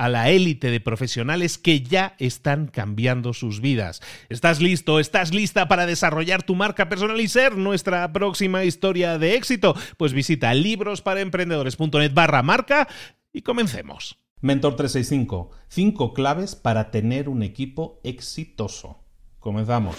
a la élite de profesionales que ya están cambiando sus vidas. ¿Estás listo? ¿Estás lista para desarrollar tu marca personal y ser nuestra próxima historia de éxito? Pues visita librosparaemprendedores.net barra marca y comencemos. Mentor 365. Cinco claves para tener un equipo exitoso. Comenzamos.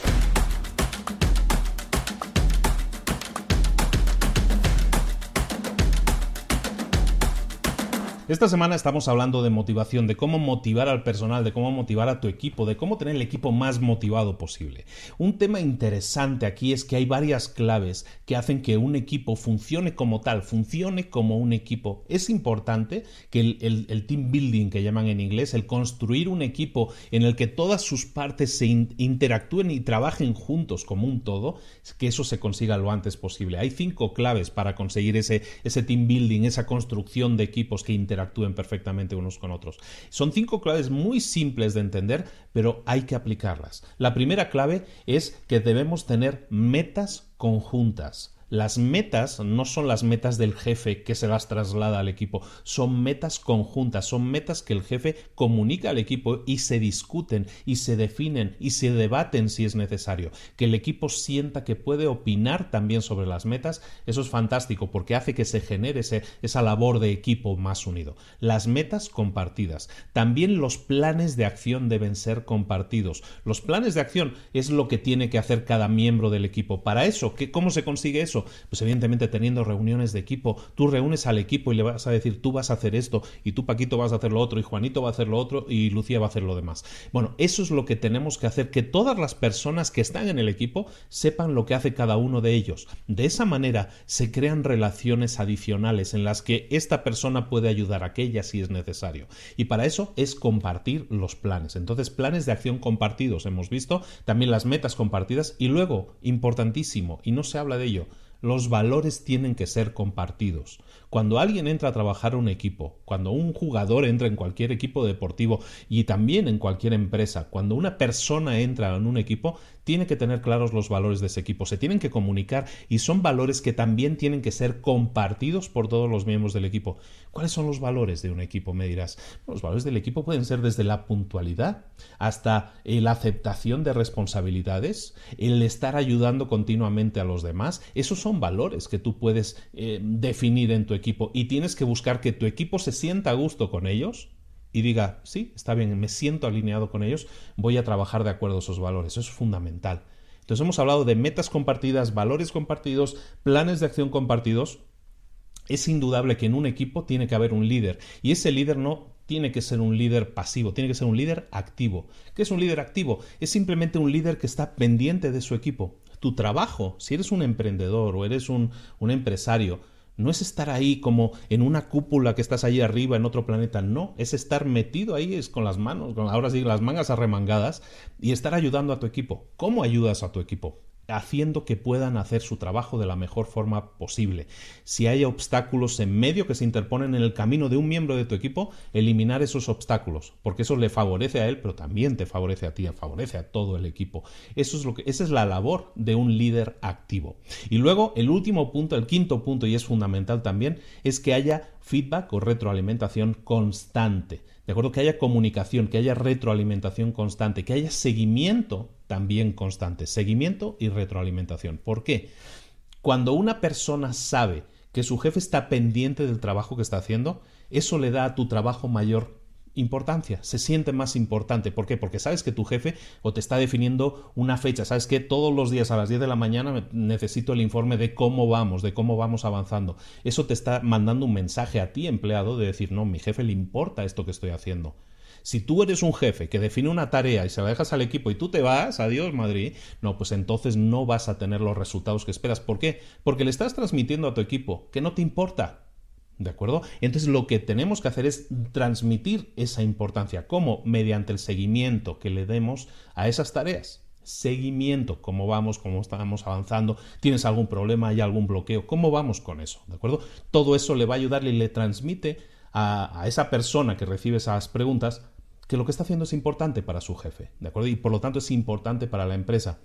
Esta semana estamos hablando de motivación, de cómo motivar al personal, de cómo motivar a tu equipo, de cómo tener el equipo más motivado posible. Un tema interesante aquí es que hay varias claves que hacen que un equipo funcione como tal, funcione como un equipo. Es importante que el, team building que llaman en inglés, el construir un equipo en el que todas sus partes se interactúen y trabajen juntos como un todo, que eso se consiga lo antes posible. Hay cinco claves para conseguir ese, ese team building, esa construcción de equipos que interactúen actúen perfectamente unos con otros. Son cinco claves muy simples de entender, pero hay que aplicarlas. La primera clave es que debemos tener metas conjuntas. Las metas no son las metas del jefe que se las traslada al equipo, son metas conjuntas, son metas que el jefe comunica al equipo y se discuten y se definen y se debaten si es necesario. Que el equipo sienta que puede opinar también sobre las metas, eso es fantástico porque hace que se genere esa labor de equipo más unido. Las metas compartidas. También los planes de acción deben ser compartidos. Los planes de acción es lo que tiene que hacer cada miembro del equipo. Para eso, ¿cómo se consigue eso? Pues evidentemente teniendo reuniones de equipo, tú reúnes al equipo y le vas a decir, tú vas a hacer esto, y tú Paquito vas a hacer lo otro, y Juanito va a hacer lo otro, y Lucía va a hacer lo demás. Bueno, eso es lo que tenemos que hacer, que todas las personas que están en el equipo sepan lo que hace cada uno de ellos. De esa manera se crean relaciones adicionales en las que esta persona puede ayudar a aquella si es necesario. Y para eso es compartir los planes. Entonces, planes de acción compartidos hemos visto, también las metas compartidas y luego, importantísimo, y no se habla de ello, los valores tienen que ser compartidos. Cuando alguien entra a trabajar en un equipo, cuando un jugador entra en cualquier equipo deportivo y también en cualquier empresa, cuando una persona entra en un equipo, tiene que tener claros los valores de ese equipo, se tienen que comunicar y son valores que también tienen que ser compartidos por todos los miembros del equipo. ¿Cuáles son los valores de un equipo? Me dirás. Los valores del equipo pueden ser desde la puntualidad hasta la aceptación de responsabilidades, el estar ayudando continuamente a los demás. Esos son valores que tú puedes eh, definir en tu equipo y tienes que buscar que tu equipo se sienta a gusto con ellos y diga, sí, está bien, me siento alineado con ellos, voy a trabajar de acuerdo a esos valores. Eso es fundamental. Entonces hemos hablado de metas compartidas, valores compartidos, planes de acción compartidos. Es indudable que en un equipo tiene que haber un líder y ese líder no tiene que ser un líder pasivo, tiene que ser un líder activo. ¿Qué es un líder activo? Es simplemente un líder que está pendiente de su equipo. Tu trabajo, si eres un emprendedor o eres un, un empresario, no es estar ahí como en una cúpula que estás ahí arriba en otro planeta, no, es estar metido ahí es con las manos, con, ahora sí, las mangas arremangadas y estar ayudando a tu equipo. ¿Cómo ayudas a tu equipo? Haciendo que puedan hacer su trabajo de la mejor forma posible. Si hay obstáculos en medio que se interponen en el camino de un miembro de tu equipo, eliminar esos obstáculos, porque eso le favorece a él, pero también te favorece a ti, favorece a todo el equipo. Eso es lo que, esa es la labor de un líder activo. Y luego, el último punto, el quinto punto, y es fundamental también, es que haya feedback o retroalimentación constante. De acuerdo, que haya comunicación, que haya retroalimentación constante, que haya seguimiento también constante. Seguimiento y retroalimentación. ¿Por qué? Cuando una persona sabe que su jefe está pendiente del trabajo que está haciendo, eso le da a tu trabajo mayor importancia, se siente más importante. ¿Por qué? Porque sabes que tu jefe o te está definiendo una fecha, sabes que todos los días a las 10 de la mañana necesito el informe de cómo vamos, de cómo vamos avanzando. Eso te está mandando un mensaje a ti, empleado, de decir, no, mi jefe le importa esto que estoy haciendo. Si tú eres un jefe que define una tarea y se la dejas al equipo y tú te vas, adiós Madrid, no, pues entonces no vas a tener los resultados que esperas. ¿Por qué? Porque le estás transmitiendo a tu equipo que no te importa, ¿De acuerdo? Entonces lo que tenemos que hacer es transmitir esa importancia. ¿Cómo? Mediante el seguimiento que le demos a esas tareas. Seguimiento, cómo vamos, cómo estamos avanzando, tienes algún problema, hay algún bloqueo, cómo vamos con eso, ¿de acuerdo? Todo eso le va a ayudar y le transmite a, a esa persona que recibe esas preguntas que lo que está haciendo es importante para su jefe, ¿de acuerdo? Y por lo tanto es importante para la empresa.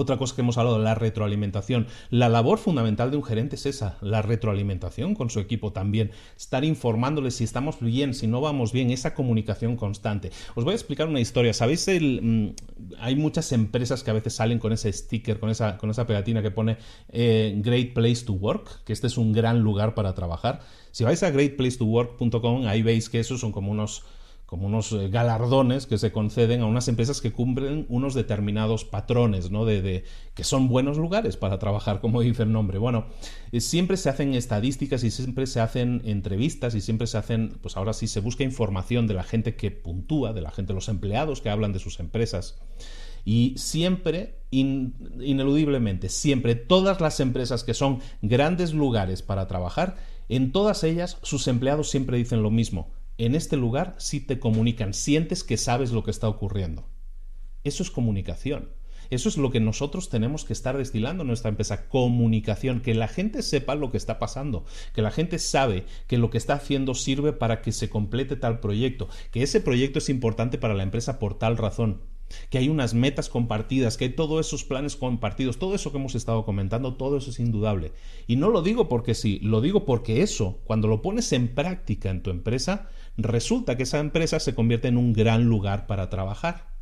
Otra cosa que hemos hablado, la retroalimentación. La labor fundamental de un gerente es esa, la retroalimentación con su equipo también. Estar informándoles si estamos bien, si no vamos bien, esa comunicación constante. Os voy a explicar una historia. ¿Sabéis? El, mm, hay muchas empresas que a veces salen con ese sticker, con esa, con esa pegatina que pone eh, Great Place to Work, que este es un gran lugar para trabajar. Si vais a greatplacetowork.com, ahí veis que esos son como unos como unos eh, galardones que se conceden a unas empresas que cumplen unos determinados patrones, ¿no? De, que son buenos lugares para trabajar, como dice el nombre. Bueno, eh, siempre se hacen estadísticas y siempre se hacen entrevistas y siempre se hacen, pues ahora sí se busca información de la gente que puntúa, de la gente, los empleados que hablan de sus empresas. Y siempre, ineludiblemente, siempre, todas las empresas que son grandes lugares para trabajar, en todas ellas sus empleados siempre dicen lo mismo en este lugar sí te comunican, sientes que sabes lo que está ocurriendo. Eso es comunicación. Eso es lo que nosotros tenemos que estar destilando en nuestra empresa, comunicación, que la gente sepa lo que está pasando, que la gente sabe que lo que está haciendo sirve para que se complete tal proyecto, que ese proyecto es importante para la empresa por tal razón que hay unas metas compartidas, que hay todos esos planes compartidos, todo eso que hemos estado comentando, todo eso es indudable. Y no lo digo porque sí, lo digo porque eso, cuando lo pones en práctica en tu empresa, resulta que esa empresa se convierte en un gran lugar para trabajar.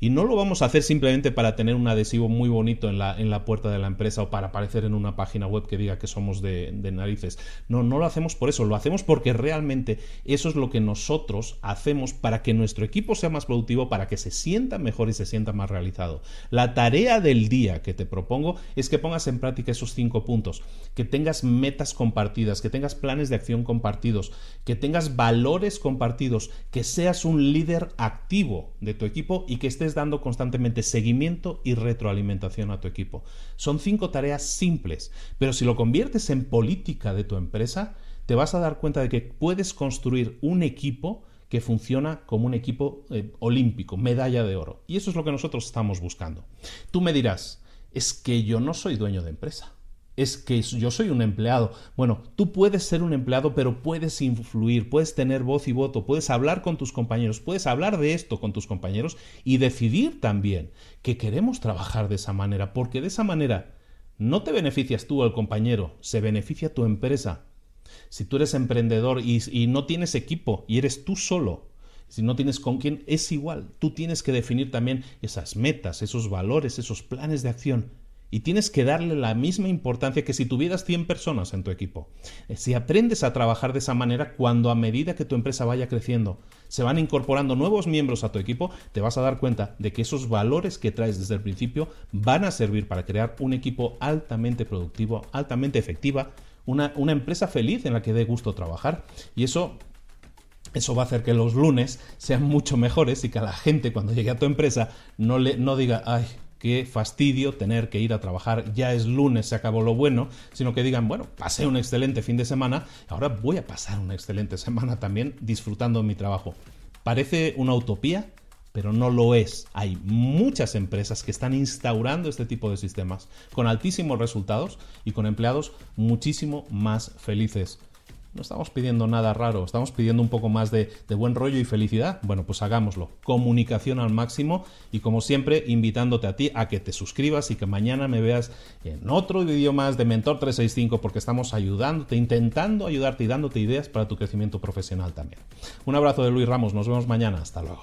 Y no lo vamos a hacer simplemente para tener un adhesivo muy bonito en la, en la puerta de la empresa o para aparecer en una página web que diga que somos de, de narices. No, no lo hacemos por eso, lo hacemos porque realmente eso es lo que nosotros hacemos para que nuestro equipo sea más productivo, para que se sienta mejor y se sienta más realizado. La tarea del día que te propongo es que pongas en práctica esos cinco puntos, que tengas metas compartidas, que tengas planes de acción compartidos, que tengas valores compartidos, que seas un líder activo de tu equipo y que estés dando constantemente seguimiento y retroalimentación a tu equipo. Son cinco tareas simples, pero si lo conviertes en política de tu empresa, te vas a dar cuenta de que puedes construir un equipo que funciona como un equipo eh, olímpico, medalla de oro. Y eso es lo que nosotros estamos buscando. Tú me dirás, es que yo no soy dueño de empresa es que yo soy un empleado. Bueno, tú puedes ser un empleado, pero puedes influir, puedes tener voz y voto, puedes hablar con tus compañeros, puedes hablar de esto con tus compañeros y decidir también que queremos trabajar de esa manera, porque de esa manera no te beneficias tú al compañero, se beneficia tu empresa. Si tú eres emprendedor y, y no tienes equipo y eres tú solo, si no tienes con quién, es igual. Tú tienes que definir también esas metas, esos valores, esos planes de acción y tienes que darle la misma importancia que si tuvieras 100 personas en tu equipo. Eh, si aprendes a trabajar de esa manera, cuando a medida que tu empresa vaya creciendo, se van incorporando nuevos miembros a tu equipo, te vas a dar cuenta de que esos valores que traes desde el principio van a servir para crear un equipo altamente productivo, altamente efectiva, una, una empresa feliz en la que dé gusto trabajar. Y eso eso va a hacer que los lunes sean mucho mejores y que a la gente cuando llegue a tu empresa no, le, no diga, ay, qué fastidio tener que ir a trabajar, ya es lunes, se acabó lo bueno, sino que digan, bueno, pasé un excelente fin de semana, ahora voy a pasar una excelente semana también disfrutando mi trabajo. Parece una utopía, pero no lo es. Hay muchas empresas que están instaurando este tipo de sistemas con altísimos resultados y con empleados muchísimo más felices. No estamos pidiendo nada raro, estamos pidiendo un poco más de, buen rollo y felicidad. Bueno, pues hagámoslo. Comunicación al máximo y como siempre invitándote a ti a que te suscribas y que mañana me veas en otro vídeo más de Mentor 365 porque estamos ayudándote, intentando ayudarte y dándote ideas para tu crecimiento profesional también. Un abrazo de Luis Ramos, nos vemos mañana, hasta luego.